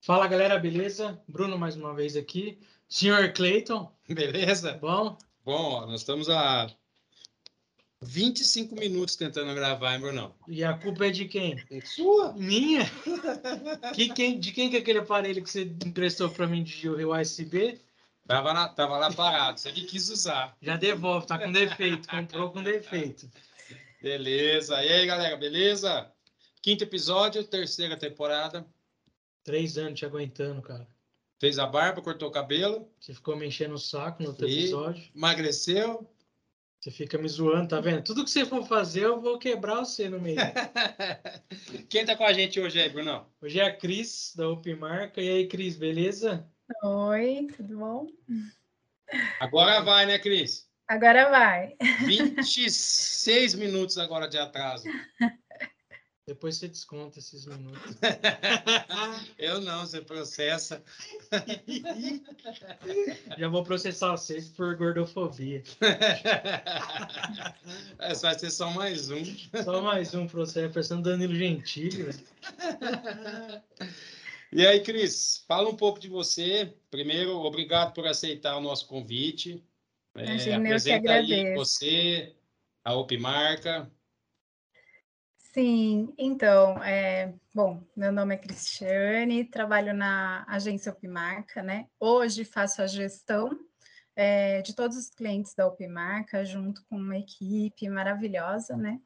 Fala galera, beleza? Bruno mais uma vez aqui. Senhor Clayton, Beleza? bom? Bom, ó, nós estamos há 25 minutos tentando gravar, hein, Brunão? E a culpa é de quem? Sua? Minha? Que, quem, de quem que é aquele aparelho que você emprestou para mim de USB? Tava, na- tava lá parado, você que quis usar. Já devolve, tá com defeito, comprou com defeito. Beleza. E aí, galera, beleza? Quinto episódio, terceira temporada. Três anos te aguentando, cara. Fez a barba, cortou o cabelo, Você ficou me enchendo o saco no outro E? episódio. emagreceu. Você fica me zoando, tá vendo? Tudo que você for fazer, eu vou quebrar você no meio. Quem tá com a gente hoje aí, Brunão? Hoje é a Cris, da UP Marca. E aí, Cris, beleza? Oi, tudo bom? Agora vai, né, Cris? Agora vai. 26 minutos agora de atraso. Depois você desconta esses minutos. Eu não, você processa. Já vou processar vocês por gordofobia. Esse vai ser só mais um. Só mais um processo, parecendo Danilo Gentili. E aí, Cris, fala um pouco de você. Primeiro, obrigado por aceitar o nosso convite. É, Imagina, que apresenta aí você, a Opmarca. Sim, então, é, bom, meu nome é Cristiane, trabalho na agência Opmarca, né? Hoje faço a gestão é, de todos os clientes da Opmarca, junto com uma equipe maravilhosa, né?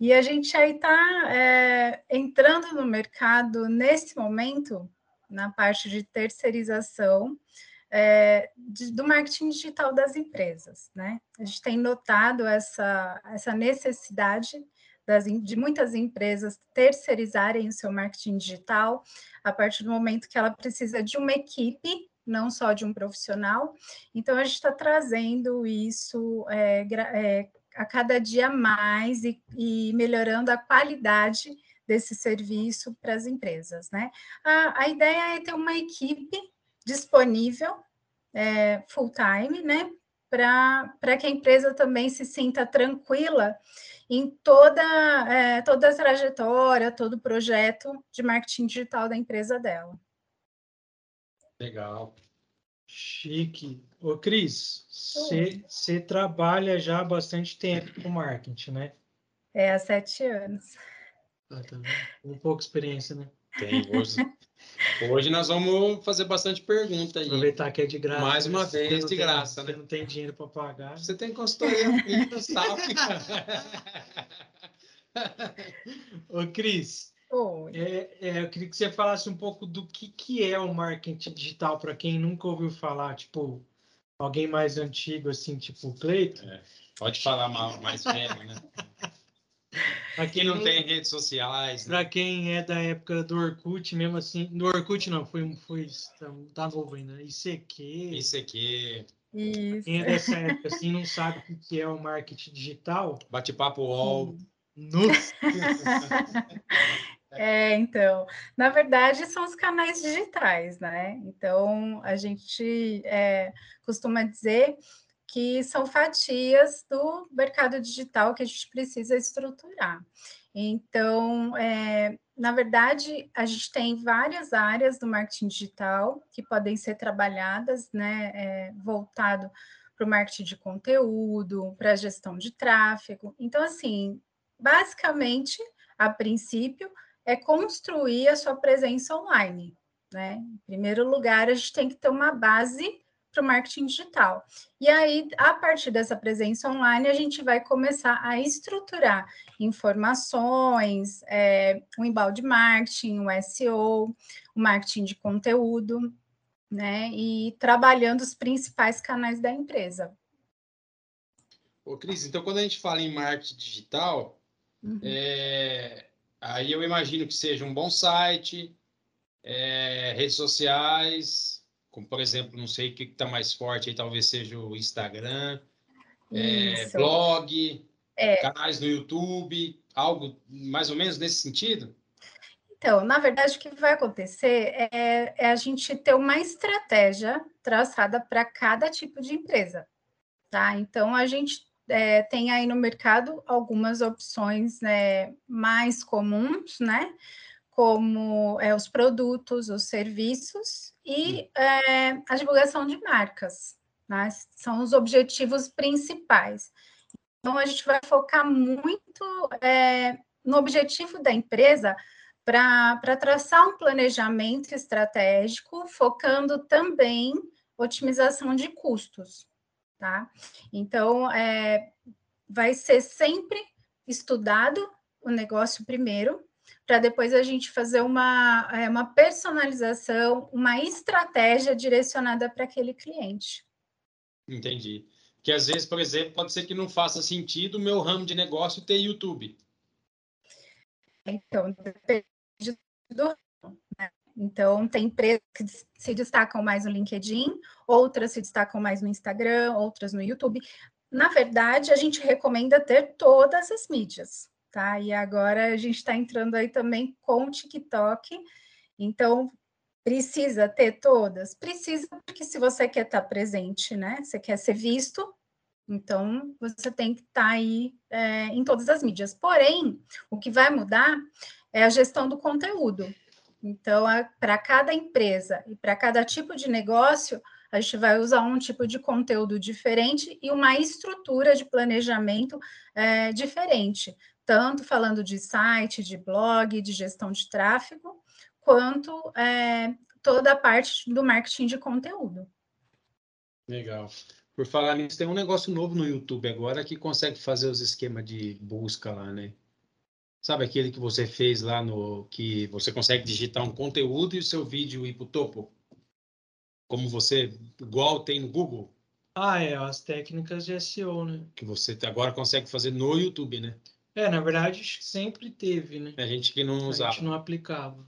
E a gente aí está entrando no mercado nesse momento, na parte de terceirização é, de- do marketing digital das empresas, né? A gente tem notado essa, essa necessidade das, de muitas empresas terceirizarem o seu marketing digital a partir do momento que ela precisa de uma equipe, não só de um profissional. Então, a gente está trazendo isso é, é, a cada dia mais e, e melhorando a qualidade desse serviço para as empresas, né? A, a ideia é ter uma equipe disponível é, full time, né? Para que a empresa também se sinta tranquila em toda, é, toda a trajetória, todo o projeto de marketing digital da empresa dela. Legal. Chique. Ô, Cris, você você trabalha já há bastante tempo com marketing, né? É há sete anos. Ah, tá vendo? Com pouca experiência, né? Tem hoje. Hoje nós vamos fazer bastante pergunta aí. Aproveitar que é de graça. Mais uma né? Você vez de tem- graça, Você né? não tem dinheiro para pagar. Você tem consultoria fitness, sabe? Ô, Cris, É, é, eu queria que você falasse um pouco do que, que é o marketing digital para quem nunca ouviu falar, tipo, alguém mais antigo, assim, tipo o Cleiton. Pode falar mal, mais velho, né? Pra Quem não tem redes sociais, né? Para quem é da época do Orkut, mesmo assim, do Orkut não, foi, foi tá, tá novo ainda, ICQ. Isso aqui, Isso. Quem é dessa época assim não sabe o que que é o marketing digital. bate-papo UOL. Nossa, É, então, na verdade, são os canais digitais, né? Então, a gente é, costuma dizer que são fatias do mercado digital que a gente precisa estruturar. Então, é, na verdade, a gente tem várias áreas do marketing digital que podem ser trabalhadas, né? é, voltado para o marketing de conteúdo, para a gestão de tráfego. Então, assim, basicamente, a princípio, é construir a sua presença online. Né? Em primeiro lugar, a gente tem que ter uma base para o marketing digital. E aí, a partir dessa presença online, a gente vai começar a estruturar informações, é, o embalde marketing, o SEO, o marketing de conteúdo, né? E trabalhando os principais canais da empresa. Ô, Cris, então quando a gente fala em marketing digital, Uhum. é, aí eu imagino que seja um bom site, é, redes sociais, como por exemplo, não sei o que está mais forte aí, talvez seja o Instagram, é, blog, É. canais no YouTube, algo mais ou menos nesse sentido? Então, na verdade, o que vai acontecer é, é a gente ter uma estratégia traçada para cada tipo de empresa. tá? Então, a gente é, tem aí no mercado algumas opções né, mais comuns, né? Como é, os produtos, os serviços e é, a divulgação de marcas, né? São os objetivos principais. Então, a gente vai focar muito é, no objetivo da empresa para traçar um planejamento estratégico, focando também otimização de custos, tá? Então, é, vai ser sempre estudado o negócio primeiro, para depois a gente fazer uma, é, uma personalização, uma estratégia direcionada para aquele cliente. Entendi. Que às vezes, por exemplo, pode ser que não faça sentido o meu ramo de negócio ter YouTube. Então, depende do? Então, tem empresas que se destacam mais no LinkedIn, outras se destacam mais no Instagram, outras no YouTube. Na verdade, a gente recomenda ter todas as mídias, tá? E agora a gente está entrando aí também com o TikTok. Então, precisa ter todas? Precisa, porque se você quer estar presente, né? Você quer ser visto, então você tem que estar aí é, em todas as mídias. Porém, o que vai mudar é a gestão do conteúdo. Então, para cada empresa e para cada tipo de negócio, a gente vai usar um tipo de conteúdo diferente e uma estrutura de planejamento é, diferente, tanto falando de site, de blog, de gestão de tráfego, quanto é, toda a parte do marketing de conteúdo. Legal. Por falar nisso, tem um negócio novo no YouTube agora que consegue fazer os esquemas de busca lá, né? Sabe aquele que você fez lá no que você consegue digitar um conteúdo e o seu vídeo ir para o topo? Como você, igual tem no Google? Ah, é, as técnicas de SEO, né? Que você agora consegue fazer no YouTube, né? É, na verdade, sempre teve, né? A gente que não usava. A gente não aplicava.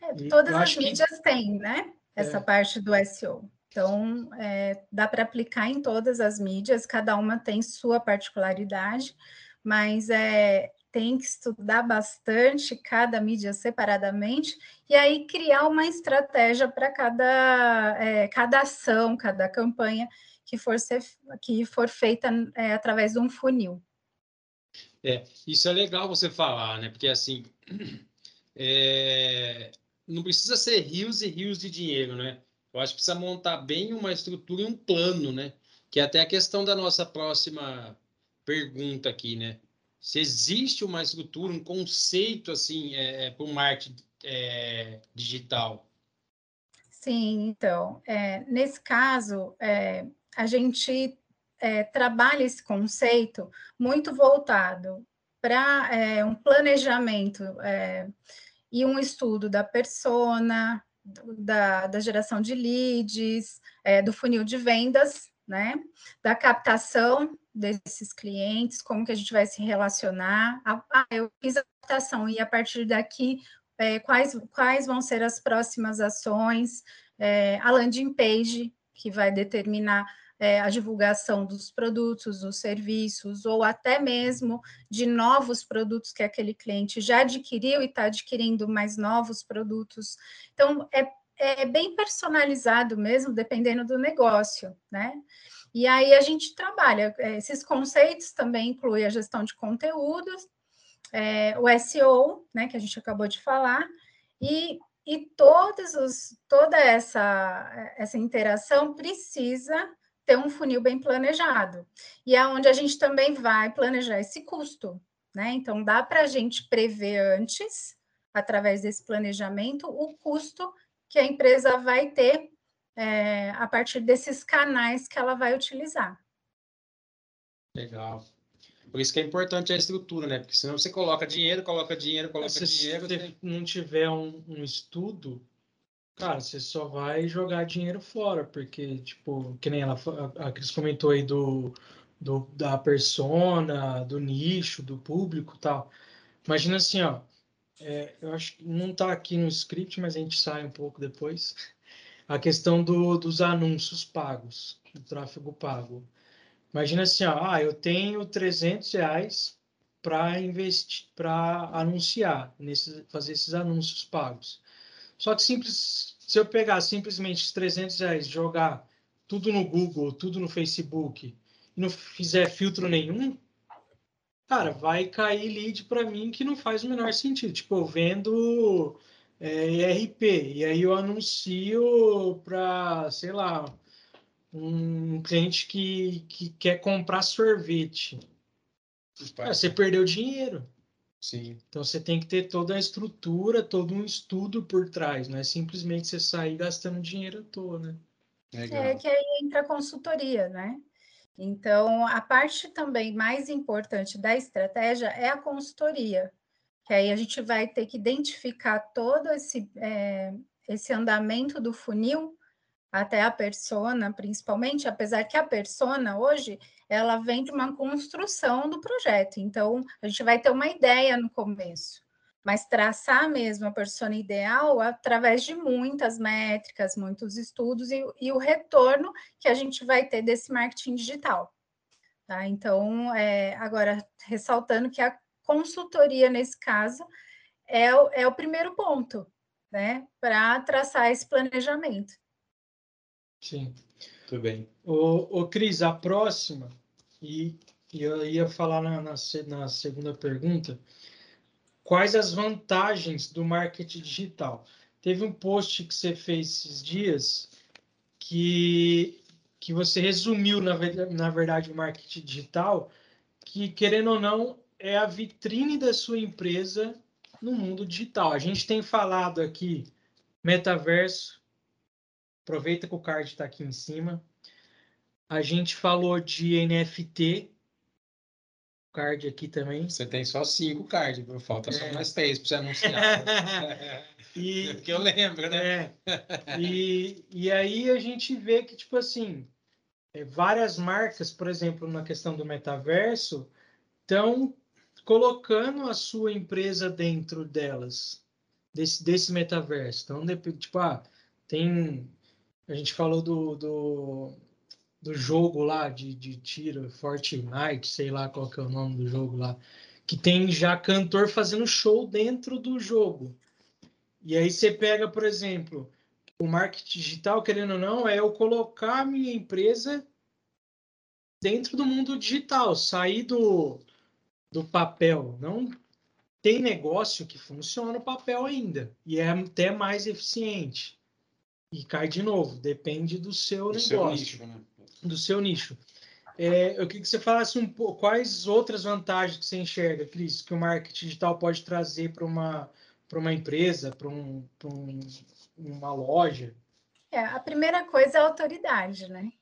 É, todas as mídias que... têm, né? Essa é. parte do SEO. Então, é, dá para aplicar em todas as mídias, cada uma tem sua particularidade, mas é, tem que estudar bastante cada mídia separadamente e aí criar uma estratégia para cada, é, cada ação, cada campanha que for, ser, que for feita é, através de um funil. É, isso é legal você falar, né? Porque assim é, não precisa ser rios e rios de dinheiro, né? Eu acho que precisa montar bem uma estrutura e um plano, né? Que é até a questão da nossa próxima pergunta aqui, né? Se existe uma estrutura, um conceito assim é, é para o marketing é, digital. Sim, então, é, nesse caso, é, a gente é, trabalha esse conceito muito voltado para um planejamento e um estudo da persona, da, da geração de leads, do funil de vendas, né? Da captação desses clientes, como que a gente vai se relacionar. Ah, eu fiz a captação e a partir daqui, é, quais, quais vão ser as próximas ações, é, a landing page, que vai determinar é, a divulgação dos produtos, dos serviços, ou até mesmo de novos produtos que aquele cliente já adquiriu e está adquirindo mais novos produtos. Então, é, é bem personalizado mesmo, dependendo do negócio, né? E aí a gente trabalha, é, esses conceitos também incluem a gestão de conteúdos, é, o SEO, né, que a gente acabou de falar, e, e todos os, toda essa, essa interação precisa ter um funil bem planejado. E é onde a gente também vai planejar esse custo, né? Então, dá para a gente prever antes, através desse planejamento, o custo que a empresa vai ter é, a partir desses canais que ela vai utilizar. Legal. Por isso que é importante a estrutura, né? Porque senão você coloca dinheiro, coloca dinheiro, coloca se dinheiro. Se você não tiver um, um, estudo, cara, você só vai jogar dinheiro fora, porque, tipo, que nem ela, a Cris comentou aí do, do, da persona, do nicho, do público tal. Imagina assim, ó. É, eu acho que não está aqui no script, mas a gente sai um pouco depois a questão do, dos anúncios pagos, do tráfego pago. Imagina assim, ó, ah, eu tenho 300 reais para investir, para anunciar, nesse, fazer esses anúncios pagos. Só que simples, se eu pegar simplesmente 300 reais, jogar tudo no Google, tudo no Facebook e não fizer filtro nenhum, cara, vai cair lead para mim que não faz o menor sentido. Tipo, eu vendo é, IRP, e aí eu anuncio para, sei lá, um cliente que, que quer comprar sorvete. Cara, você perdeu dinheiro. Sim. Então você tem que ter toda a estrutura, todo um estudo por trás, não é simplesmente você sair gastando dinheiro à toa, né? Legal. É que aí entra a consultoria, né? Então, a parte também mais importante da estratégia é a consultoria, que aí a gente vai ter que identificar todo esse, é, esse andamento do funil até a persona, principalmente, apesar que a persona hoje ela vem de uma construção do projeto. Então, a gente vai ter uma ideia no começo, mas traçar mesmo a persona ideal através de muitas métricas, muitos estudos e, e o retorno que a gente vai ter desse marketing digital. Tá? Então, é, agora, ressaltando que a consultoria, nesse caso, é o, é o primeiro ponto, né, para traçar esse planejamento. Sim. Tudo bem. Ô, ô Cris, a próxima, e, e eu ia falar na, na, na, segunda pergunta, quais as vantagens do marketing digital? Teve um post que você fez esses dias que, que você resumiu, na, na verdade, o marketing digital, que, querendo ou não, é a vitrine da sua empresa no mundo digital. A gente tem falado aqui metaverso, Aproveita que o card está aqui em cima. A gente falou de NFT. Card aqui também. Você tem só cinco cards, falta é. só mais três para você anunciar. e, que eu lembro, né? É. E, e aí a gente vê que, tipo assim, é, várias marcas, por exemplo, na questão do metaverso, estão colocando a sua empresa dentro delas, desse, desse metaverso. Então, tipo, ah, tem a gente falou do, do, do jogo lá de, de tiro, Fortnite, sei lá qual que é o nome do jogo lá, que tem já cantor fazendo show dentro do jogo. E aí você pega, por exemplo, o marketing digital, querendo ou não, é eu colocar a minha empresa dentro do mundo digital, sair do, do papel. Não tem negócio que funciona no papel ainda e é até mais eficiente. E cai de novo, depende do seu do negócio. Seu nicho, né? Do seu nicho. É, eu queria que você falasse um pouco quais outras vantagens que você enxerga, Cris, que o marketing digital pode trazer para uma, uma empresa, para um, um, uma loja. É, a primeira coisa é a autoridade, né?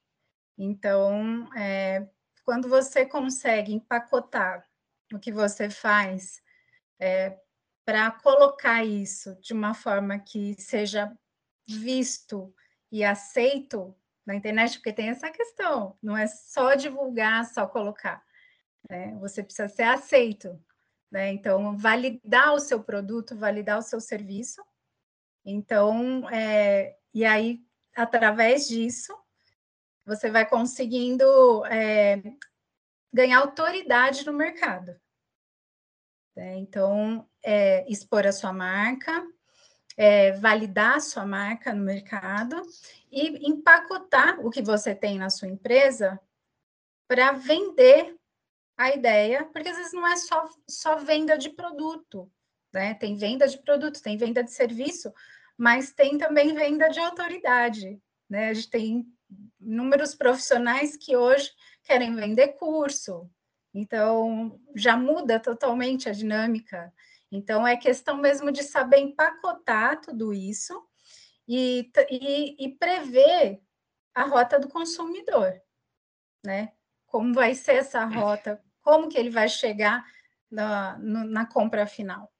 Então, é, quando você consegue empacotar o que você faz é, para colocar isso de uma forma que seja visto e aceito na internet, porque tem essa questão, não é só divulgar, só colocar. Né? Você precisa ser aceito. Né? Então, validar o seu produto, validar o seu serviço. Então, é, e aí, através disso, você vai conseguindo é, ganhar autoridade no mercado. Né? Então, é, expor a sua marca, é, validar a sua marca no mercado e empacotar o que você tem na sua empresa para vender a ideia, porque às vezes não é só, só venda de produto, né? Tem venda de produto, tem venda de serviço, mas tem também venda de autoridade, né? A gente tem inúmeros profissionais que hoje querem vender curso, então já muda totalmente a dinâmica. Então, é questão mesmo de saber empacotar tudo isso e, e, e prever a rota do consumidor, né? Como vai ser essa rota, como que ele vai chegar na, no, na compra final.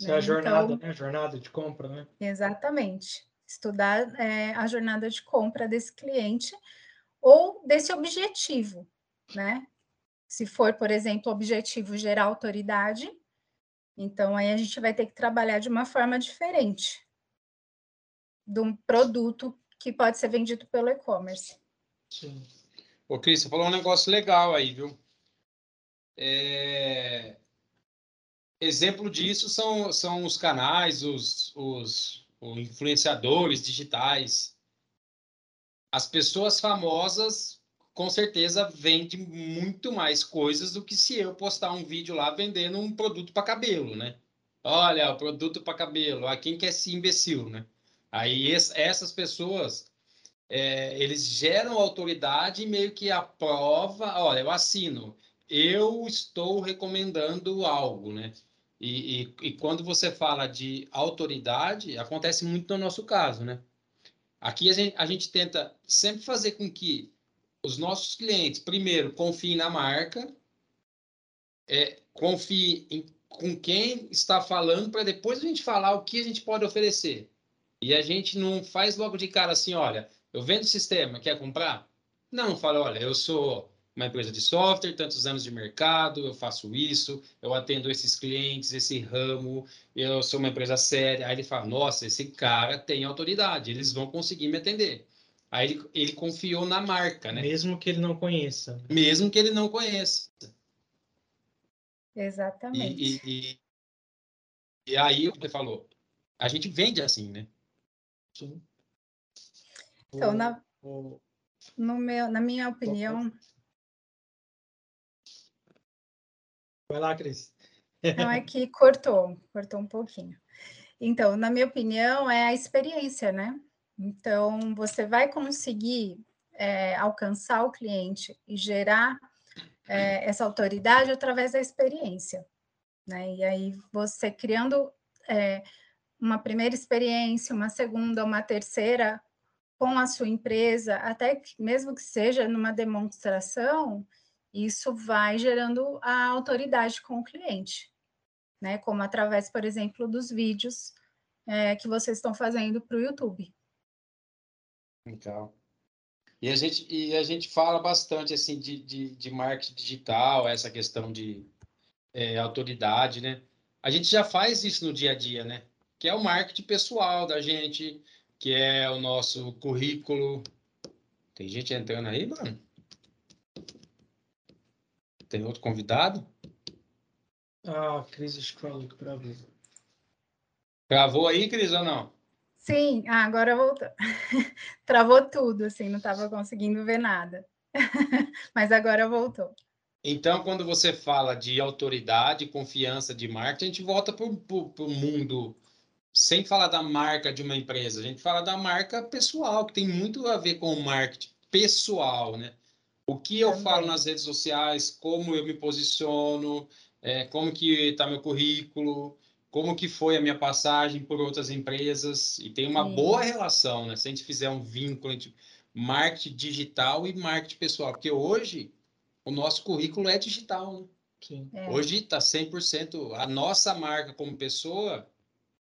Né? é a jornada, então, né? Jornada de compra, né? Exatamente. Estudar é, a jornada de compra desse cliente ou desse objetivo, né? Se for, por exemplo, objetivo gerar autoridade, então, aí a gente vai ter que trabalhar de uma forma diferente de um produto que pode ser vendido pelo e-commerce. Sim. Ô, Cris, você falou um negócio legal aí, viu? É... Exemplo disso são, são os canais, os, os, os influenciadores digitais. As pessoas famosas com certeza vende muito mais coisas do que se eu postar um vídeo lá vendendo um produto para cabelo, né? Olha, o produto para cabelo, a quem quer ser imbecil, né? Aí essas pessoas, é, eles geram autoridade e meio que aprova, olha, eu assino, eu estou recomendando algo, né? E, e, e quando você fala de autoridade, acontece muito no nosso caso, né? Aqui a gente, a gente tenta sempre fazer com que os nossos clientes, primeiro, confiem na marca, é, confiem em, com quem está falando, para depois a gente falar o que a gente pode oferecer. E a gente não faz logo de cara assim, olha, eu vendo sistema, quer comprar? Não, fala, olha, eu sou uma empresa de software, tantos anos de mercado, eu faço isso, eu atendo esses clientes, esse ramo, eu sou uma empresa séria. Aí ele fala, nossa, esse cara tem autoridade, eles vão conseguir me atender. Aí ele, ele confiou na marca, né? Mesmo que ele não conheça. Mesmo que ele não conheça. Exatamente. E, e, e, e aí ele falou, a gente vende assim, né? Sim. Então, na, no meu, na minha opinião, Vai lá, Cris. Não, é que cortou, cortou um pouquinho. Então, na minha opinião, é a experiência, né? Então, você vai conseguir é, alcançar o cliente e gerar é, essa autoridade através da experiência, né? E aí, você criando é, uma primeira experiência, uma segunda, uma terceira com a sua empresa, até que, mesmo que seja numa demonstração, isso vai gerando a autoridade com o cliente, né? Como através, por exemplo, dos vídeos é, que vocês estão fazendo para o YouTube. Legal. E a gente, e a gente fala bastante assim de, de, de marketing digital, essa questão de é, autoridade, né? A gente já faz isso no dia a dia, né? Que é o marketing pessoal da gente, que é o nosso currículo. Tem gente entrando aí, mano? Tem outro convidado? Ah, Cris que travou. Travou aí, Cris, ou não? Sim, ah, agora voltou. Travou tudo, assim, não estava conseguindo ver nada. Mas agora voltou. Então, quando você fala de autoridade, confiança de marketing, a gente volta para o mundo sem falar da marca de uma empresa. A gente fala da marca pessoal, que tem muito a ver com o marketing pessoal, né? o que eu Também. falo nas redes sociais, como eu me posiciono, é, como que está meu currículo, como que foi a minha passagem por outras empresas, e tem uma Sim. boa relação, né? Se a gente fizer um vínculo entre marketing digital e marketing pessoal, porque hoje o nosso currículo é digital, né? Sim. É. Hoje está 100%, a nossa marca como pessoa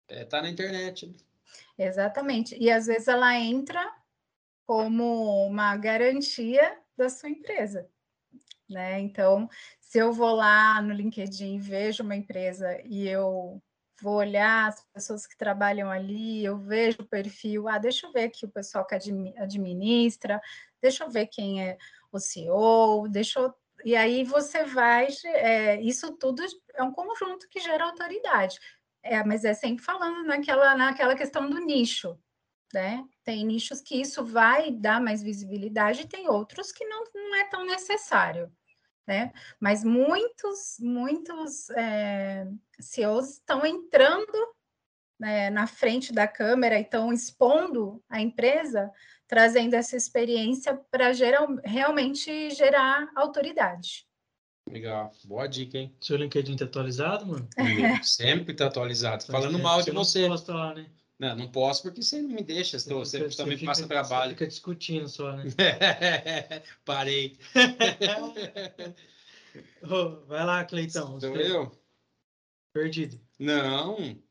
está é, tá na internet. Né? Exatamente, e às vezes ela entra como uma garantia da sua empresa. Né? Então, se eu vou lá no LinkedIn e vejo uma empresa e eu vou olhar as pessoas que trabalham ali, eu vejo o perfil, ah, deixa eu ver aqui o pessoal que administra, deixa eu ver quem é o CEO, deixa eu... E aí você vai, é, isso tudo é um conjunto que gera autoridade. É, mas é sempre falando naquela, naquela questão do nicho, né? Tem nichos que isso vai dar mais visibilidade e tem outros que não, não é tão necessário, né? Mas muitos, muitos é, CEOs estão entrando né, na frente da câmera e estão expondo a empresa, trazendo essa experiência para realmente gerar autoridade. Legal, boa dica, hein? Seu LinkedIn está atualizado, mano? Sempre está atualizado. Falando mal de você. Posta lá, né? Não, não posso porque você não me deixa, você, você, você também fica, passa trabalho. Você fica discutindo só, né? Parei. oh, vai lá, Cleitão. Sou eu? Perdido. Não.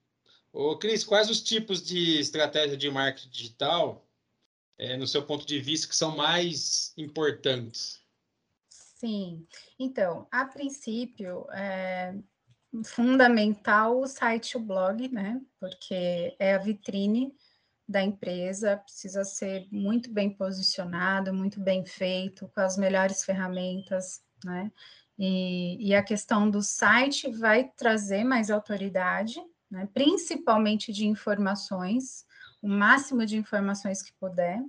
Ô, Cris, quais os tipos de estratégia de marketing digital, é, no seu ponto de vista, que são mais importantes? Sim. Então, a princípio, é, fundamental o site, o blog, né? Porque é a vitrine da empresa, precisa ser muito bem posicionado, muito bem feito, com as melhores ferramentas, né? E, e a questão do site vai trazer mais autoridade, né? principalmente de informações, o máximo de informações que puder.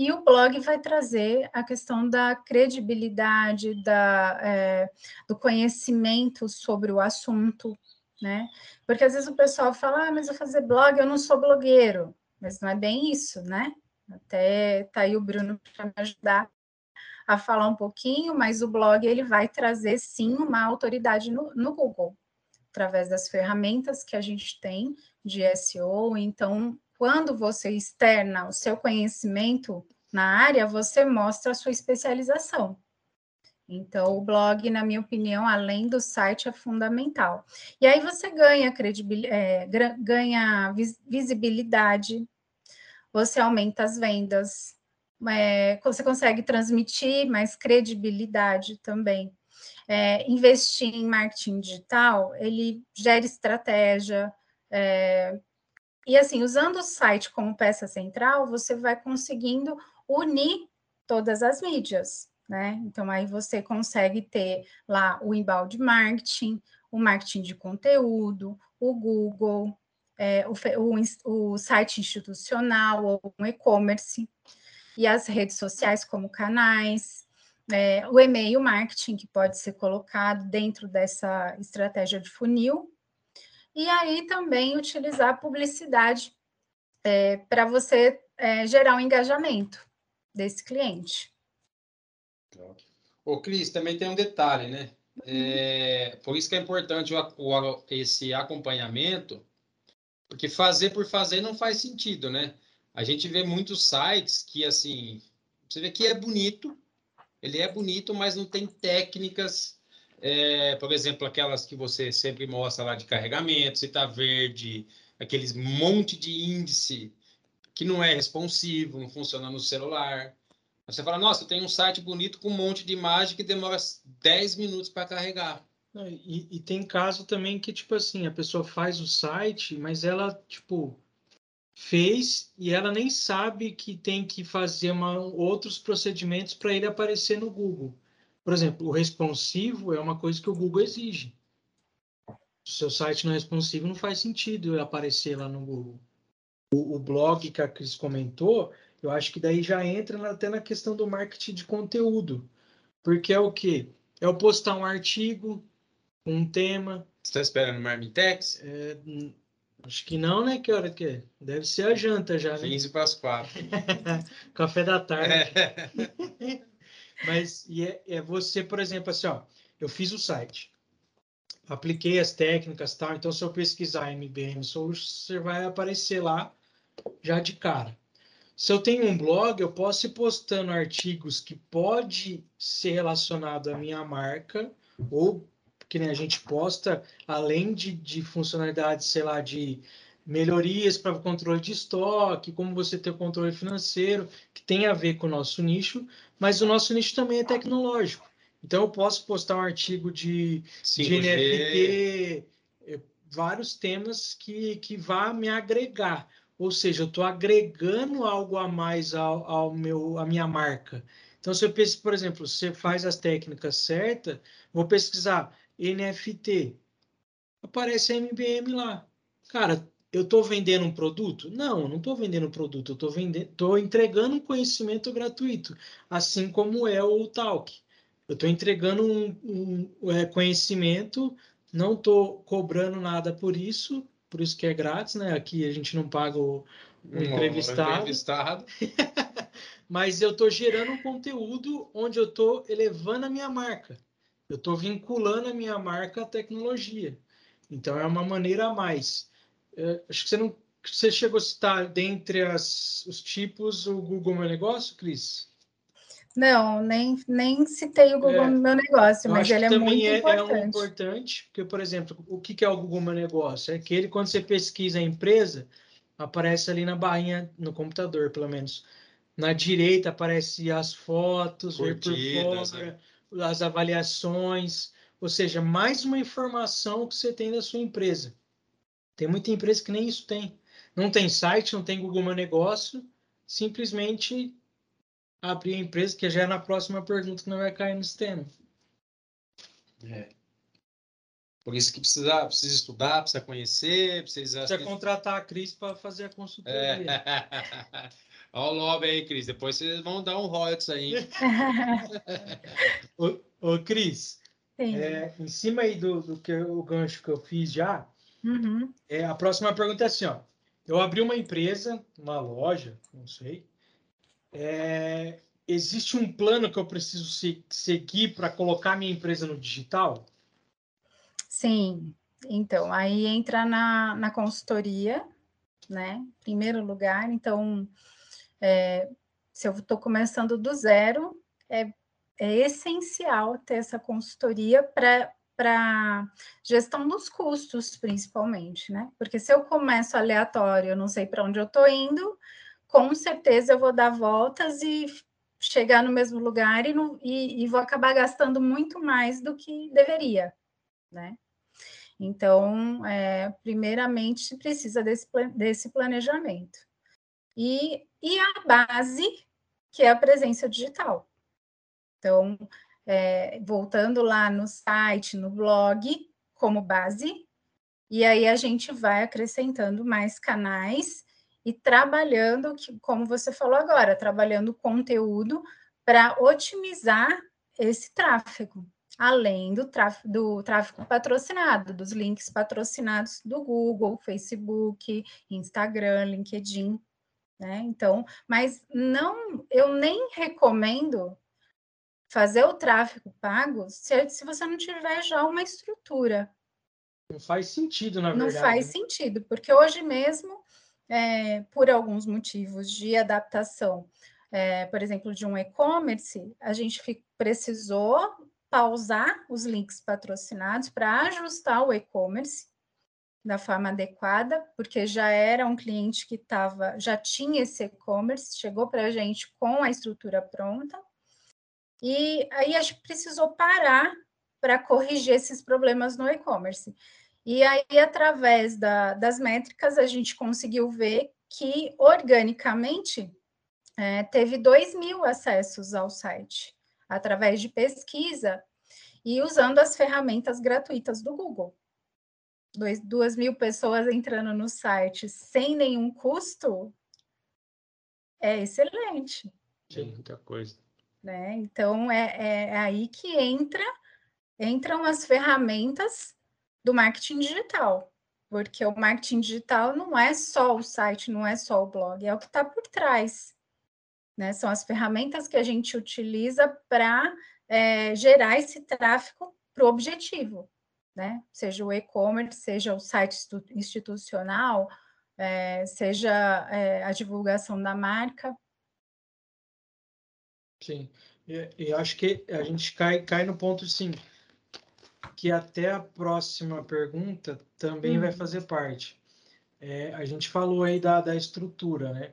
E o blog vai trazer a questão da credibilidade, da, é, do conhecimento sobre o assunto, né? Porque às vezes o pessoal fala, ah, mas eu fazer blog, eu não sou blogueiro. Mas não é bem isso, né? Até tá aí o Bruno para me ajudar a falar um pouquinho, mas o blog ele vai trazer sim uma autoridade no, no Google, através das ferramentas que a gente tem de SEO. Então, quando você externa o seu conhecimento na área, você mostra a sua especialização. Então, o blog, na minha opinião, além do site, é fundamental. E aí você ganha é, ganha visibilidade, você aumenta as vendas, é, você consegue transmitir mais credibilidade também. É, investir em marketing digital, ele gera estratégia, é, e assim, usando o site como peça central, você vai conseguindo unir todas as mídias, né? Então aí você consegue ter lá o inbound marketing, o marketing de conteúdo, o Google, é, o, o, o, site institucional ou um e-commerce, e as redes sociais como canais, é, o e-mail marketing que pode ser colocado dentro dessa estratégia de funil, e aí também utilizar a publicidade é, para você é, gerar um engajamento desse cliente. Ô, Cris, também tem um detalhe, né? É, por isso que é importante o, o, esse acompanhamento, porque fazer por fazer não faz sentido, né? A gente vê muitos sites que, assim, você vê que é bonito, ele é bonito, mas não tem técnicas, é, por exemplo, aquelas que você sempre mostra lá de carregamento, se está verde, aqueles monte de índice que não é responsivo, não funciona no celular. Você fala, nossa, tem um site bonito com um monte de imagem que demora 10 minutos para carregar. E, e, tem caso também que, tipo assim, a pessoa faz o site, mas ela, tipo, fez e ela nem sabe que tem que fazer uma, outros procedimentos para ele aparecer no Google. Por exemplo, o responsivo é uma coisa que o Google exige. Se o seu site não é responsivo, não faz sentido aparecer lá no Google. O, o blog que a Cris comentou, eu acho que daí já entra até na questão do marketing de conteúdo. Porque é o quê? É eu postar um artigo, um tema. Você está esperando Marmitex? É, Acho que não, né? Que hora que é? Deve ser a janta já, né? 15 para as 4. Café da tarde. É. Mas e é, é, você, por exemplo, assim, ó, eu fiz o site, apliquei as técnicas tal, então se eu pesquisar MBM Solutions, você vai aparecer lá já de cara. Se eu tenho um blog, eu posso ir postando artigos que pode ser relacionado à minha marca ou que nem a gente posta, além de, de funcionalidades, sei lá, de melhorias para o controle de estoque, como você ter o controle financeiro, que tem a ver com o nosso nicho, mas o nosso nicho também é tecnológico. Então, eu posso postar um artigo de, de NFT, eh, vários temas que, que vá me agregar. Ou seja, eu estou agregando algo a mais ao, ao meu, à minha marca. Então, se eu penso, por exemplo, você faz as técnicas certas, vou pesquisar NFT. Aparece a MBM lá. Cara, eu estou vendendo um produto? Não, não estou vendendo um produto, eu estou vendendo, estou entregando um conhecimento gratuito, assim como é o Talk. Eu estou entregando um, um, um é, conhecimento, não estou cobrando nada por isso, por isso que é grátis, né? Aqui a gente não paga o, o entrevistado. entrevistado. Mas eu estou gerando um conteúdo onde eu estou elevando a minha marca. Eu estou vinculando a minha marca à tecnologia. Então, é uma maneira a mais. É, acho que você não você chegou a citar dentre as, os tipos o Google Meu Negócio, Cris? Não, nem, nem citei o Google é, Meu Negócio, mas ele é muito é, importante. É um importante, porque, por exemplo, o que é o Google Meu Negócio? É aquele, quando você pesquisa a empresa, aparece ali na barrinha, no computador, pelo menos. Na direita aparece as fotos, Curtidas, ver por fora, né? as avaliações, ou seja, mais uma informação que você tem da sua empresa. Tem muita empresa que nem isso tem. Não tem site, não tem Google Meu Negócio, simplesmente abrir a empresa, que já é na próxima pergunta que não vai cair no sistema. É. Por isso que precisa, precisa estudar, precisa conhecer, precisa... Precisa contratar a Cris para fazer a consultoria. É. Olha o lobby aí, Cris. Depois vocês vão dar um royalties aí. ô, ô, Cris, é, em cima aí do, do que o gancho que eu fiz já, uhum. é, a próxima pergunta é assim, ó. Eu abri uma empresa, uma loja, não sei. É, existe um plano que eu preciso se, seguir para colocar minha empresa no digital? Sim. Então, aí entra na, na consultoria, né? Primeiro lugar. Então, é, se eu estou começando do zero, é, é essencial ter essa consultoria para para gestão dos custos, principalmente, né? Porque se eu começo aleatório, eu não sei para onde eu estou indo, com certeza eu vou dar voltas e chegar no mesmo lugar e, e, e vou acabar gastando muito mais do que deveria, né? Então, é, primeiramente, precisa desse, desse planejamento. E, e a base, que é a presença digital. Então, é, voltando lá no site, no blog, como base, e aí a gente vai acrescentando mais canais e trabalhando, como você falou agora, trabalhando conteúdo para otimizar esse tráfego, além do tráfego, do tráfego patrocinado, dos links patrocinados do Google, Facebook, Instagram, LinkedIn, né? Então, mas não, eu nem recomendo fazer o tráfego pago se, se você não tiver já uma estrutura. Não faz sentido, na verdade. Não faz sentido, porque hoje mesmo, é, por alguns motivos de adaptação, é, por exemplo, de um e-commerce, a gente precisou pausar os links patrocinados para ajustar o e-commerce da forma adequada, porque já era um cliente que estava, já tinha esse e-commerce, chegou para a gente com a estrutura pronta, e aí a gente precisou parar para corrigir esses problemas no e-commerce. E aí, através da, das métricas, a gente conseguiu ver que, organicamente, é, teve 2 mil acessos ao site, através de pesquisa e usando as ferramentas gratuitas do Google. 2 mil pessoas entrando no site sem nenhum custo é excelente. Tem muita coisa. Né? Então, é, é, é aí que entra entram as ferramentas do marketing digital, porque o marketing digital não é só o site, não é só o blog, é o que está por trás. Né? São as ferramentas que a gente utiliza para é, gerar esse tráfego para o objetivo, né? Seja o e-commerce, seja o site institucional, é, seja é, a divulgação da marca. Sim, e, e, acho que a gente cai, cai no ponto, sim, que até a próxima pergunta também vai uhum. fazer parte. É, a gente falou aí da, da estrutura, né?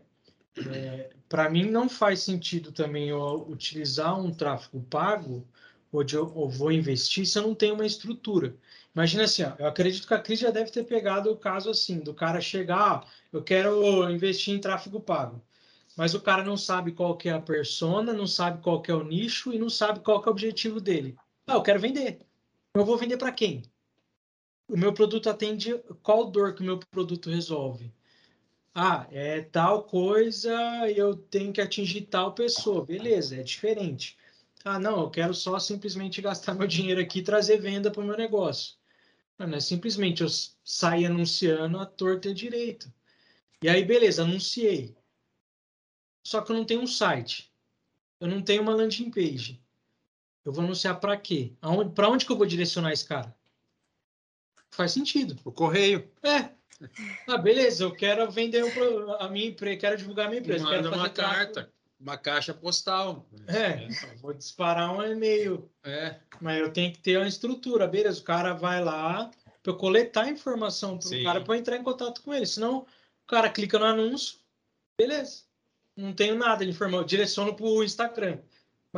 É, Para mim não faz sentido também eu utilizar um tráfego pago ou, de, ou vou investir se eu não tenho uma estrutura. Imagina assim, ó, eu acredito que a Cris já deve ter pegado o caso assim, do cara chegar, ah, eu quero investir em tráfego pago, mas o cara não sabe qual que é a persona, não sabe qual que é o nicho e não sabe qual que é o objetivo dele. Ah, eu quero vender. Eu vou vender para quem? O meu produto atende qual dor que o meu produto resolve? Ah, é tal coisa, eu tenho que atingir tal pessoa. Beleza, é diferente. Ah, não, eu quero só simplesmente gastar meu dinheiro aqui e trazer venda para o meu negócio. Não, não é simplesmente eu sair anunciando a torta e direito. E aí, beleza, anunciei. Só que eu não tenho um site. Eu não tenho uma landing page. Eu vou anunciar para quê? Para onde que eu vou direcionar esse cara? Faz sentido. O correio. É. Ah, beleza, eu quero vender a minha empresa, quero divulgar a minha empresa. Manda quero uma carta, uma caixa postal. É, vou disparar um e-mail. É. Mas eu tenho que ter uma estrutura, beleza? O cara vai lá para eu coletar informação para o cara para entrar em contato com ele. Senão o cara clica no anúncio, beleza. Não tenho nada de informação, eu direciono para o Instagram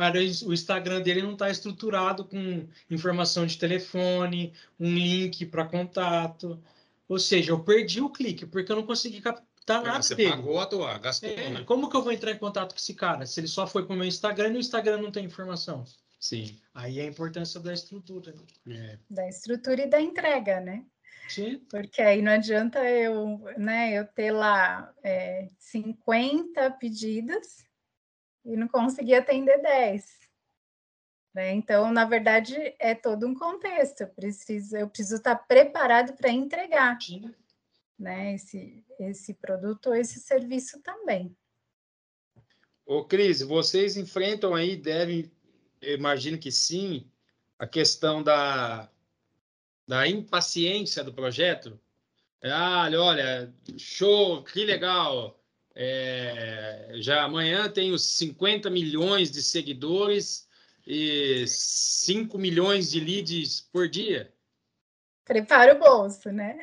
mas o Instagram dele não está estruturado com informação de telefone, um link para contato. Ou seja, eu perdi o clique, porque eu não consegui captar nada Você dele. pagou a tua, gastou, é, né? Como que eu vou entrar em contato com esse cara? Se ele só foi para o meu Instagram e no Instagram não tem informação. Sim. Aí é a importância da estrutura. Né? É. Da estrutura e da entrega, né? Sim. Porque aí não adianta eu, né, eu ter lá é, 50 pedidos e não conseguir atender 10. Né? Então, na verdade, é todo um contexto. Eu preciso, eu preciso estar preparado para entregar né, esse, esse produto ou esse serviço também. Ô, Cris, vocês enfrentam aí, devem, eu imagino que sim, a questão da, da impaciência do projeto? Ah, olha, show, que legal. É, já amanhã tenho 50 milhões de seguidores e 5 milhões de leads por dia. Prepara o bolso, né?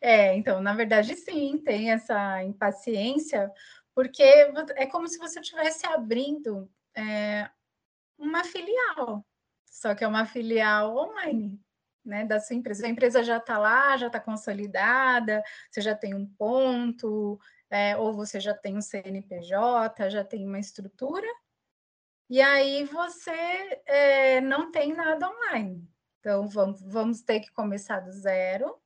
É. é, então, na verdade, sim, tem essa impaciência, porque é como se você estivesse abrindo é, uma filial, só que é uma filial online, né, da sua empresa. A empresa já está lá, já está consolidada, você já tem um ponto, é, ou você já tem um CNPJ, já tem uma estrutura, e aí você é, não tem nada online. Então, vamos, vamos ter que começar do zero,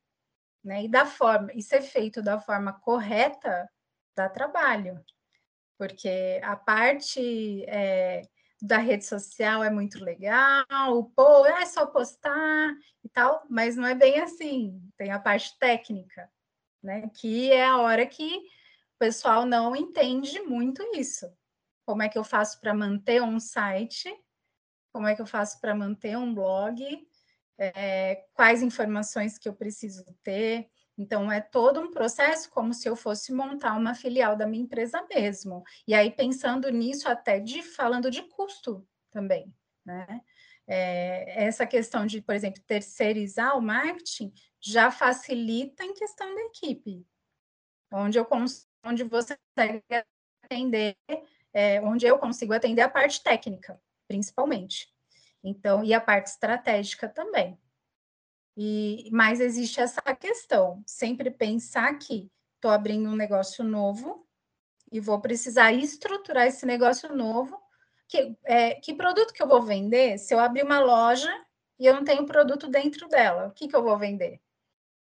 né? E da forma, e ser feito da forma correta, dá trabalho. Porque a parte é, da rede social é muito legal, pô, é só postar e tal, mas não é bem assim. Tem a parte técnica, né? Que é a hora que o pessoal não entende muito isso. Como é que eu faço para manter um site? Como é que eu faço para manter um blog? É, quais informações que eu preciso ter? Então, é todo um processo como se eu fosse montar uma filial da minha empresa mesmo. E aí, pensando nisso, até de falando de custo também, né? É, essa questão de, por exemplo, terceirizar o marketing já facilita em questão da equipe, onde eu onde você consegue atender é, onde eu consigo atender a parte técnica, principalmente. Então, e a parte estratégica também. E, mas existe essa questão, sempre pensar que estou abrindo um negócio novo e vou precisar estruturar esse negócio novo. Que, é, que produto que eu vou vender se eu abrir uma loja e eu não tenho produto dentro dela? O que, que eu vou vender?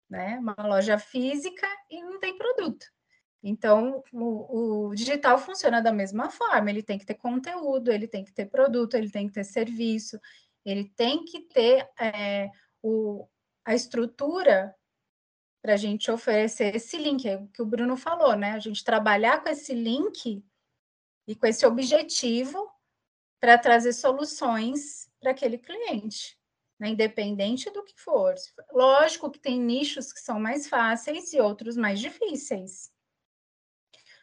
Né? Uma loja física e não tem produto. Então, o, o, digital funciona da mesma forma, ele tem que ter conteúdo, ele tem que ter produto, ele tem que ter serviço, ele tem que ter é, o, a estrutura para a gente oferecer esse link, é o que o Bruno falou, né? A gente trabalhar com esse link e com esse objetivo para trazer soluções para aquele cliente, né? independente do que for. Lógico que tem nichos que são mais fáceis e outros mais difíceis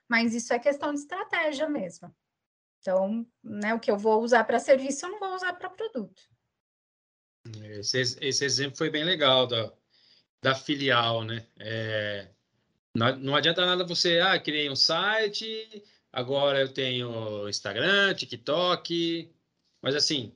mas isso é questão de estratégia mesmo. Então, né, o que eu vou usar para serviço, eu não vou usar para produto. Esse, esse, exemplo foi bem legal da, da filial, né? É, não, não adianta nada você, ah, criei um site, agora eu tenho Instagram, TikTok, mas assim,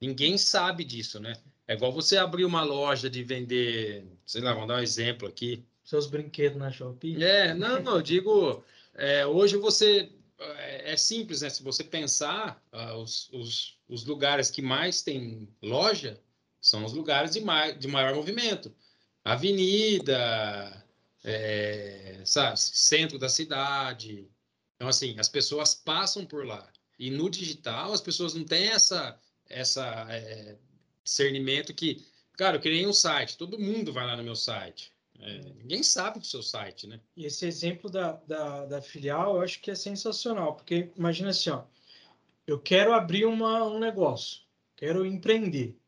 ninguém sabe disso, né? É igual você abrir uma loja de vender, sei lá, vamos dar um exemplo aqui. Seus brinquedos na Shopee? É, não, não, eu digo é, hoje você é, é simples, né? Se você pensar, uh, os, os, os, lugares que mais tem loja são os lugares de, mai, de maior movimento. Avenida, é, sabe, centro da cidade. Então, assim, as pessoas passam por lá. E no digital, as pessoas não têm essa, essa é, discernimento que, cara, eu criei um site, todo mundo vai lá no meu site. É, ninguém sabe do seu site, né? E esse exemplo da, da, da, filial eu acho que é sensacional, porque imagina assim, ó, eu quero abrir uma, um negócio, quero empreender.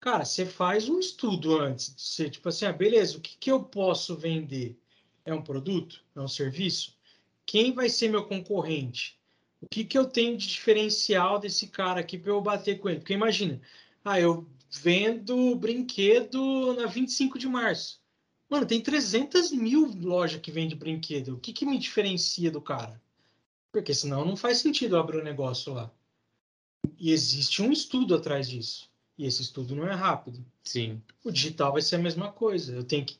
Cara, você faz um estudo antes, você, tipo assim, ah, beleza, o que, que eu posso vender? É um produto? É um serviço? Quem vai ser meu concorrente? O que, que eu tenho de diferencial desse cara aqui para eu bater com ele? Porque imagina, ah, eu vendo brinquedo na 25 de março. Mano, tem 300 mil lojas que vende brinquedo. O que, que me diferencia do cara? Porque senão não faz sentido abrir um negócio lá. E existe um estudo atrás disso. E esse estudo não é rápido. Sim. O digital vai ser a mesma coisa. Eu tenho que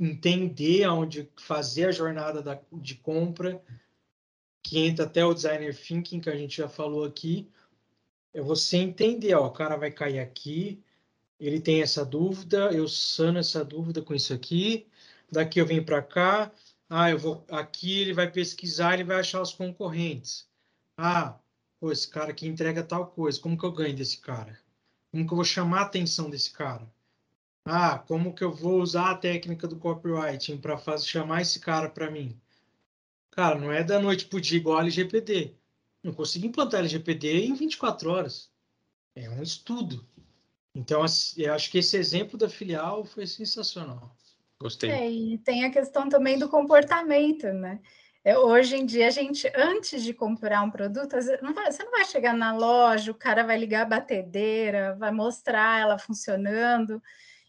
entender aonde fazer a jornada da, de compra, que entra até o designer thinking que a gente já falou aqui. É você entender, ó, o cara vai cair aqui, ele tem essa dúvida, eu sano essa dúvida com isso aqui, daqui eu venho para cá, ah, eu vou aqui, ele vai pesquisar, ele vai achar os concorrentes. Ah, pô, esse cara aqui entrega tal coisa, como que eu ganho desse cara? Como que eu vou chamar a atenção desse cara? Ah, como que eu vou usar a técnica do copywriting para chamar esse cara para mim? Cara, não é da noite para o dia igual a LGPD. Não consigo implantar LGPD em 24 horas. É um estudo. Então, eu acho que esse exemplo da filial foi sensacional. Gostei. É, e tem a questão também do comportamento, né? É, hoje em dia, a gente, antes de comprar um produto, você não vai chegar na loja, o cara vai ligar a batedeira, vai mostrar ela funcionando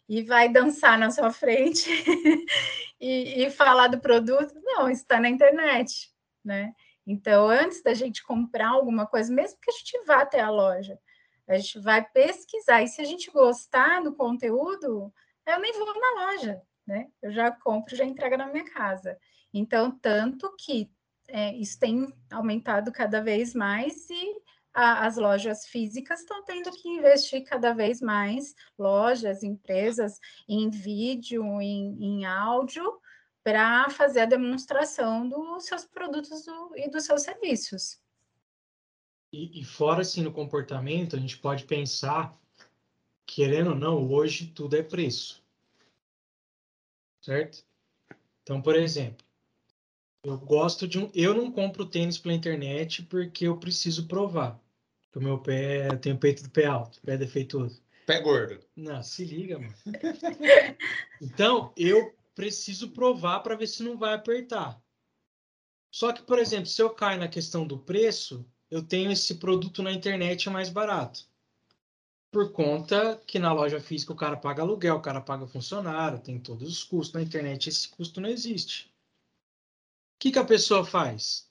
e vai dançar na sua frente e, e, falar do produto. Não, está na internet, né? Então, antes da gente comprar alguma coisa, mesmo que a gente vá até a loja, a gente vai pesquisar. E se a gente gostar do conteúdo, eu nem vou na loja, né? Eu já compro, já entrega na minha casa. Então, tanto que é, isso tem aumentado cada vez mais e a, as lojas físicas estão tendo que investir cada vez mais, lojas, empresas, em vídeo, em, em áudio, para fazer a demonstração dos seus produtos do, e dos seus serviços. E, e, fora assim no comportamento, a gente pode pensar, querendo ou não, hoje tudo é preço. Certo? Então, por exemplo, eu gosto de um. Eu não compro tênis pela internet porque eu preciso provar. Que o meu pé tem o peito do pé alto, pé defeituoso. Pé gordo. Não, se liga, mano. então, eu preciso provar para ver se não vai apertar. Só que, por exemplo, se eu caio na questão do preço, eu tenho esse produto na internet mais barato. Por conta que na loja física o cara paga aluguel, o cara paga funcionário, tem todos os custos. Na internet esse custo não existe. O que, que a pessoa faz?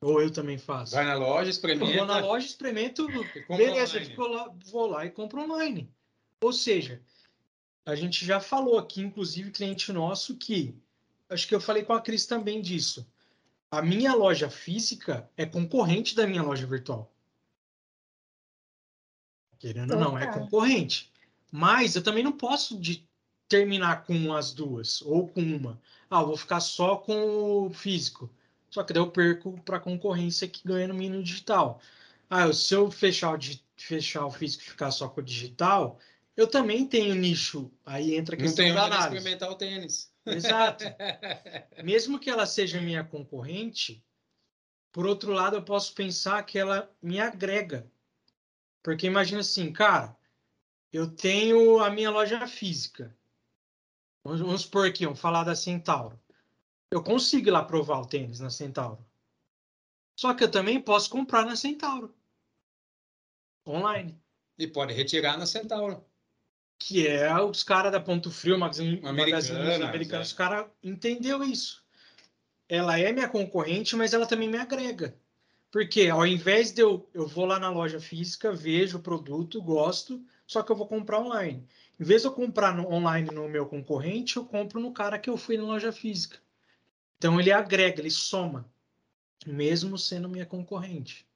Ou eu também faço. Vai na loja, experimenta. Eu vou na loja, experimento, beleza, lá, vou lá e compro online. Ou seja, a gente já falou aqui, inclusive cliente nosso, que acho que eu falei com a Cris também disso a minha loja física é concorrente da minha loja virtual. Querendo ou não, é concorrente. Mas eu também não posso de terminar com as duas ou com uma. Ah, eu vou ficar só com o físico. Só que daí eu perco para a concorrência que ganha no mínimo digital. Ah, se eu fechar o, fechar o físico e ficar só com o digital, eu também tenho nicho. Aí entra a questão não da análise. experimentar o tênis. Exato. Mesmo que ela seja minha concorrente, por outro lado, eu posso pensar que ela me agrega. Porque imagina assim, cara, eu tenho a minha loja física. Vamos, vamos supor aqui, vamos falar da Centauro. Eu consigo ir lá provar o tênis na Centauro. Só que eu também posso comprar na Centauro. Online. E pode retirar na Centauro que é os caras da Ponto Frio, Magazine, Americana, Magazine os caras entendeu isso. Ela é minha concorrente, mas ela também me agrega. Porque ao invés de eu, eu vou lá na loja física, vejo o produto, gosto, só que eu vou comprar online. Em vez de eu comprar no, online no meu concorrente, eu compro no cara que eu fui na loja física. Então ele agrega, ele soma, mesmo sendo minha concorrente.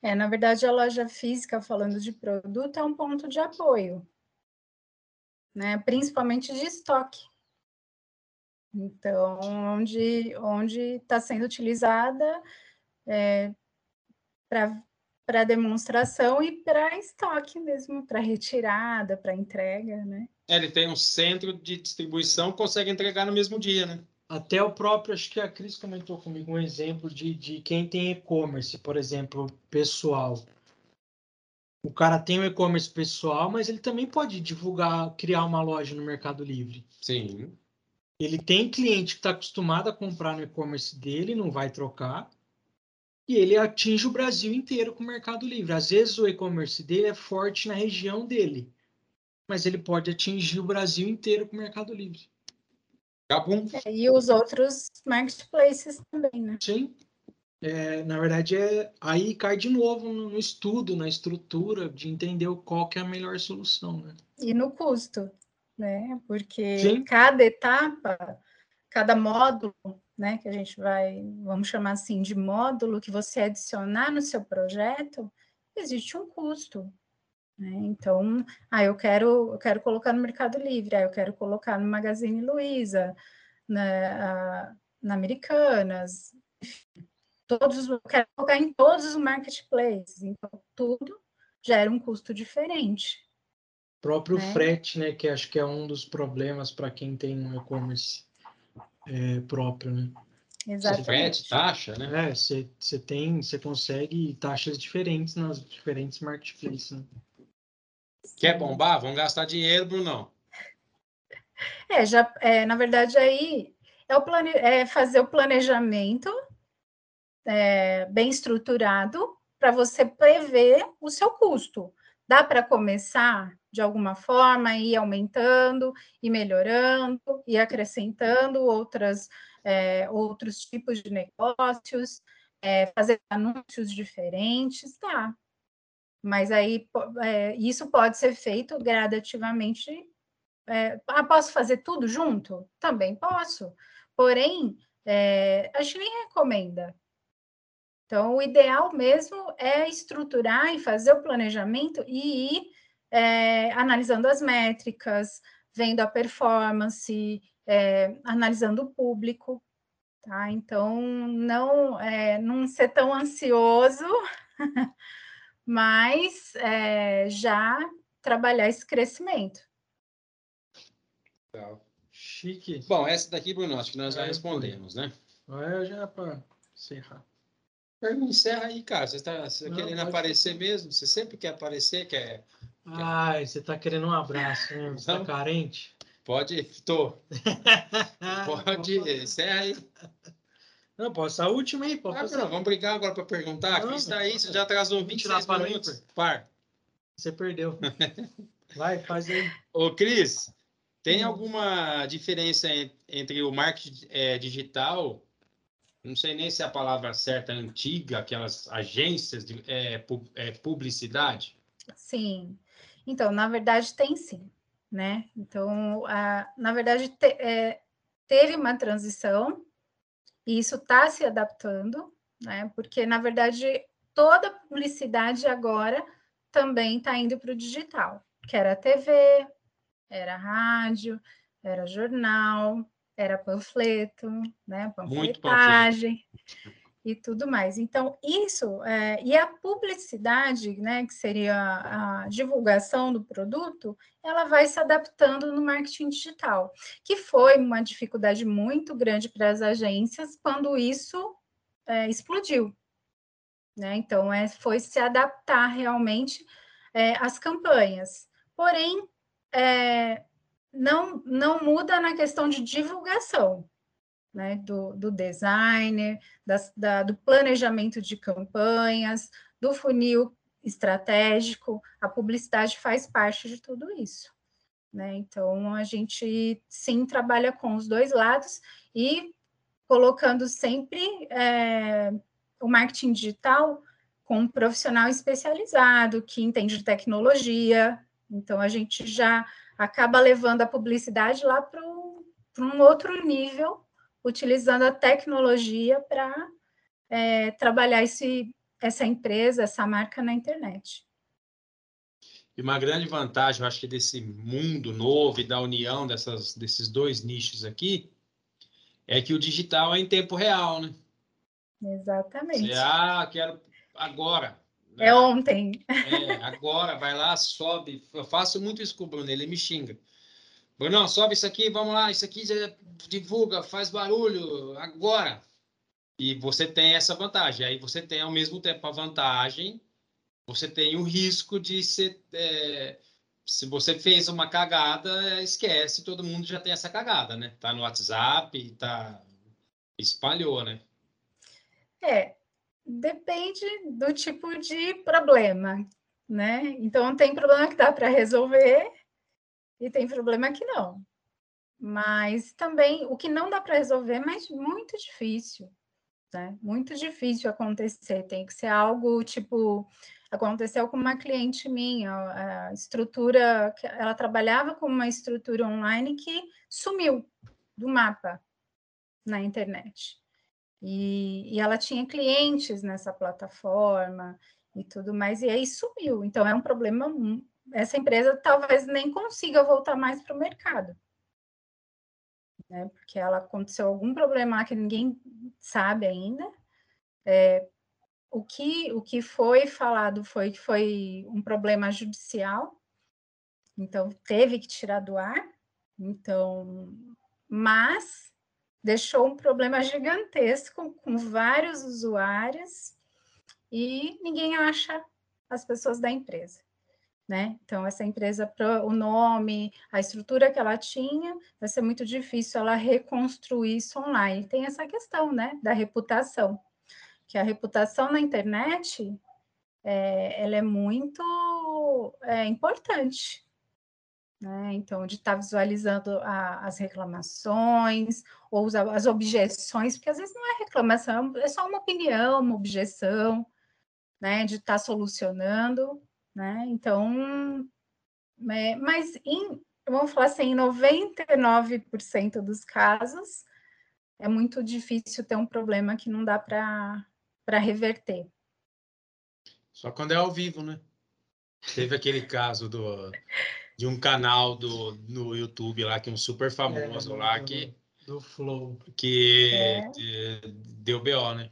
É, na verdade, a loja física, falando de produto, é um ponto de apoio, né? principalmente de estoque. Então, onde está sendo utilizada é, para demonstração e para estoque mesmo, para retirada, para entrega, né? É, ele tem um centro de distribuição, consegue entregar no mesmo dia, né? Até o próprio, acho que a Cris comentou comigo um exemplo de, de quem tem e-commerce, por exemplo, pessoal. O cara tem o e-commerce pessoal, mas ele também pode divulgar, criar uma loja no Mercado Livre. Sim. Ele tem cliente que está acostumado a comprar no e-commerce dele, não vai trocar, e ele atinge o Brasil inteiro com o Mercado Livre. Às vezes o e-commerce dele é forte na região dele, mas ele pode atingir o Brasil inteiro com o Mercado Livre. É, e os outros marketplaces também, né? Sim. É, na verdade, é, aí cai de novo no, no, estudo, na estrutura, de entender qual que é a melhor solução, né? E no custo, né? Porque Sim. cada etapa, cada módulo, né, que a gente vai, vamos chamar assim, de módulo que você adicionar no seu projeto, existe um custo, Né? Então, ah, eu quero, eu quero colocar no Mercado Livre, ah, eu quero colocar no Magazine Luiza, na, na Americanas, todos, eu quero colocar em todos os marketplaces, então tudo gera um custo diferente. Próprio né? frete, né, que acho que é um dos problemas para quem tem um e-commerce é, próprio, né? Exatamente. Frete, taxa, né? É, você tem, você consegue taxas diferentes nas diferentes marketplaces, né? Quer bombar? Vamos gastar dinheiro, Brunão. É, já, é, na verdade, aí é, o plane, é fazer o planejamento é, bem estruturado para você prever o seu custo. Dá para começar de alguma forma ir aumentando e melhorando e acrescentando outras, é, outros tipos de negócios, é, fazer anúncios diferentes, tá? Mas aí é, isso pode ser feito gradativamente. É, ah, posso fazer tudo junto? Também posso. Porém, é, a gente nem recomenda. Então, o ideal mesmo é estruturar e fazer o planejamento e ir é, analisando as métricas, vendo a performance, é, analisando o público, tá? Então, não, é, não ser tão ansioso mas é, já trabalhar esse crescimento. Legal. Chique. Bom, essa daqui, Bruno, acho que nós já respondemos, né? É, já para encerrar. Encerra aí, cara. Você está tá querendo aparecer mesmo? Você sempre quer aparecer? Quer, Ai, você está querendo um abraço, né? Você está carente? Pode, tô. Pode, encerra aí. Não, posso a última aí, pode ah, vamos brigar agora para perguntar. Não, está aí, você já atrasou 26 minutos. Par. Você perdeu. Vai, faz aí. Ô, Cris, tem hum. alguma diferença entre o marketing é, digital, não sei nem se é a palavra certa, antiga, aquelas agências de é, é, publicidade? Sim. Então, na verdade, tem sim, né? Então, a, na verdade, te, é, teve uma transição e isso está se adaptando, né? Porque, na verdade, toda publicidade agora também está indo para o digital, que era TV, era rádio, era jornal, era panfleto, né? Panfletagem e tudo mais. Então, isso, é, e a publicidade, né, que seria a divulgação do produto, ela vai se adaptando no marketing digital, que foi uma dificuldade muito grande para as agências quando isso é, explodiu. Né? Então, é, foi se adaptar realmente é, às campanhas. Porém, é, não, não muda na questão de divulgação né, do, do designer, das, da, do planejamento de campanhas, do funil estratégico, a publicidade faz parte de tudo isso. Né? Então, a gente sim trabalha com os dois lados e colocando sempre é, o marketing digital com um profissional especializado que entende de tecnologia. Então, a gente já acaba levando a publicidade lá para um outro nível utilizando a tecnologia para é, trabalhar esse, essa empresa, essa marca na internet. E uma grande vantagem, eu acho que desse mundo novo e da união dessas, desses dois nichos aqui, é que o digital é em tempo real, né? Exatamente. Você, ah, quero agora. Né? É ontem. É, agora, vai lá, sobe. Eu faço muito isso com o Bruno, ele me xinga. Brunão, sobe isso aqui, vamos lá, isso aqui divulga, faz barulho, agora. E você tem essa vantagem. Aí você tem, ao mesmo tempo, a vantagem, você tem o risco de ser. É, se você fez uma cagada, esquece, todo mundo já tem essa cagada, né? Tá no WhatsApp, tá. Espalhou, né? É, depende do tipo de problema, né? Então, tem problema que dá para resolver e tem problema que não. Mas também o que não dá para resolver, mas muito difícil, né? Muito difícil acontecer. Tem que ser algo tipo aconteceu com uma cliente minha, a estrutura, ela trabalhava com uma estrutura online que sumiu do mapa na internet. E, e ela tinha clientes nessa plataforma e tudo mais, e aí sumiu. Então é um problema essa empresa talvez nem consiga voltar mais para o mercado. Né? Porque ela aconteceu algum problema que ninguém sabe ainda. É, o, que, o que foi falado foi que foi um problema judicial, então teve que tirar do ar. Então, mas deixou um problema gigantesco com vários usuários e ninguém acha as pessoas da empresa. Né? Então, essa empresa, o nome, a estrutura que ela tinha, vai ser muito difícil ela reconstruir isso online. Tem essa questão né, da reputação, que a reputação na internet é, ela é muito é, importante. Né? Então, de estar tá visualizando a, as reclamações ou as objeções, porque às vezes não é reclamação, é só uma opinião, uma objeção, né? De estar tá solucionando, né? Então, é, mas em, vamos falar assim, em 99% dos casos, é muito difícil ter um problema que não dá para reverter. Só quando é ao vivo, né? Teve aquele caso do de um canal do, no YouTube lá, que é um super famoso é, lá, do, que... Do Flow. Que é. deu BO, né?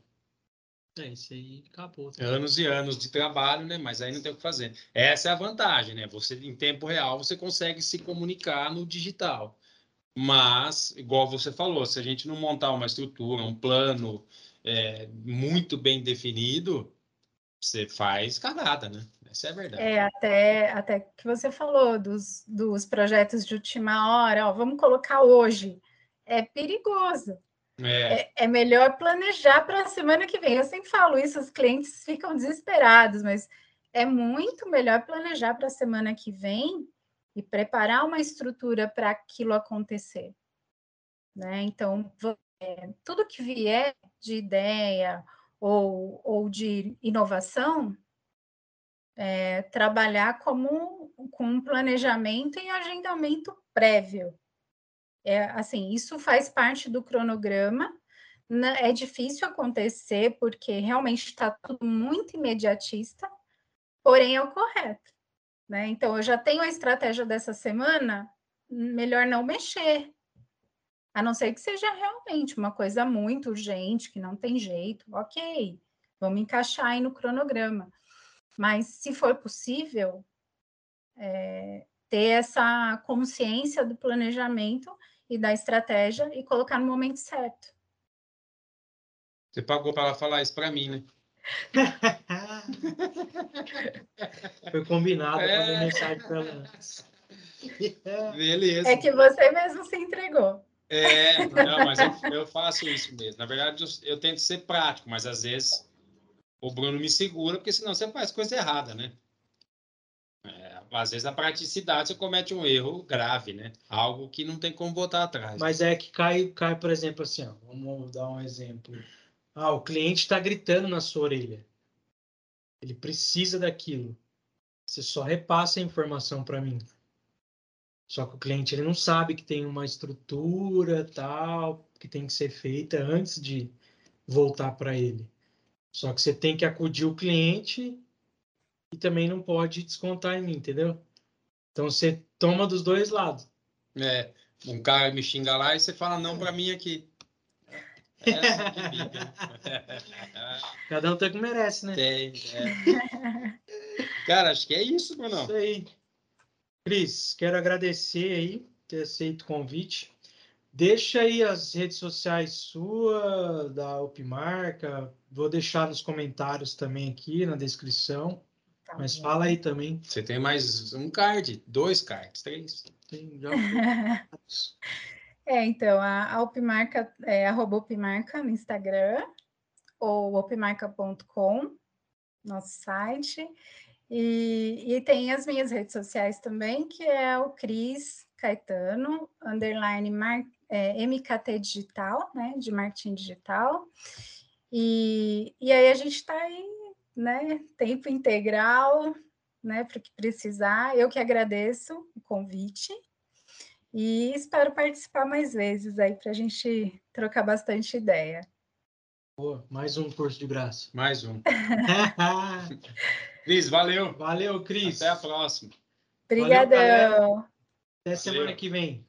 É, isso aí acabou. Tá? Anos e anos de trabalho, né? Mas aí não tem o que fazer. Essa é a vantagem, né? Você, em tempo real, você consegue se comunicar no digital. Mas, igual você falou, se a gente não montar uma estrutura, um plano é, muito bem definido, você faz cagada, né? Essa é a verdade. É, até, até que você falou dos, dos projetos de última hora, ó, vamos colocar hoje. É perigoso. É. É, é melhor planejar para a semana que vem. Eu sempre falo isso, os clientes ficam desesperados, mas é muito melhor planejar para a semana que vem e preparar uma estrutura para aquilo acontecer. Né? Então, é, tudo que vier de ideia ou, ou de inovação, é, trabalhar como com um planejamento e agendamento prévio. É, assim, isso faz parte do cronograma. Né? É difícil acontecer porque realmente está tudo muito imediatista, porém é o correto. Né? Então, eu já tenho a estratégia dessa semana, melhor não mexer, a não ser que seja realmente uma coisa muito urgente, que não tem jeito, ok, vamos encaixar aí no cronograma. Mas, se for possível, é, ter essa consciência do planejamento e da estratégia e colocar no momento certo. Você pagou para ela falar isso para mim, né? Foi combinado é. para mensagem para ela. Beleza. É que você mesmo se entregou. É, não, mas eu, eu faço isso mesmo. Na verdade, eu, eu tento ser prático, mas às vezes o Bruno me segura, porque senão você faz coisa errada, né? Às vezes na praticidade você comete um erro grave, né? Algo que não tem como botar atrás. Mas é que cai, cai por exemplo, assim, ó, vamos dar um exemplo. Ah, o cliente está gritando na sua orelha. Ele precisa daquilo. Você só repassa a informação para mim. Só que o cliente ele não sabe que tem uma estrutura tal que tem que ser feita antes de voltar para ele. Só que você tem que acudir o cliente e também não pode descontar em mim, entendeu? Então você toma dos dois lados. É, um cara me xinga lá e você fala não para mim aqui. É assim Cada um tem o que merece, né? Tem. É. Cara, acho que é isso, Bruno. Isso aí. Cris, quero agradecer aí ter aceito o convite. Deixa aí as redes sociais sua, da Upmarca. Vou deixar nos comentários também aqui na descrição. Tá Mas fala aí também. Você tem mais um card, dois cards, três. Tem, já. é, então, a, a Upmarca é arroba Upmarca no Instagram ou upmarca.com, nosso site. E, e tem as minhas redes sociais também, que é o Cris Caetano, underline mar, é, MKT Digital, né, de marketing digital. E, e aí a gente está aí, né, tempo integral, né, para o que precisar. Eu que agradeço o convite e espero participar mais vezes aí para a gente trocar bastante ideia. Boa, mais um curso de graça. Mais um. Cris, valeu. Valeu, Cris. Até a próxima. Obrigadão. Até semana Valeu. que vem.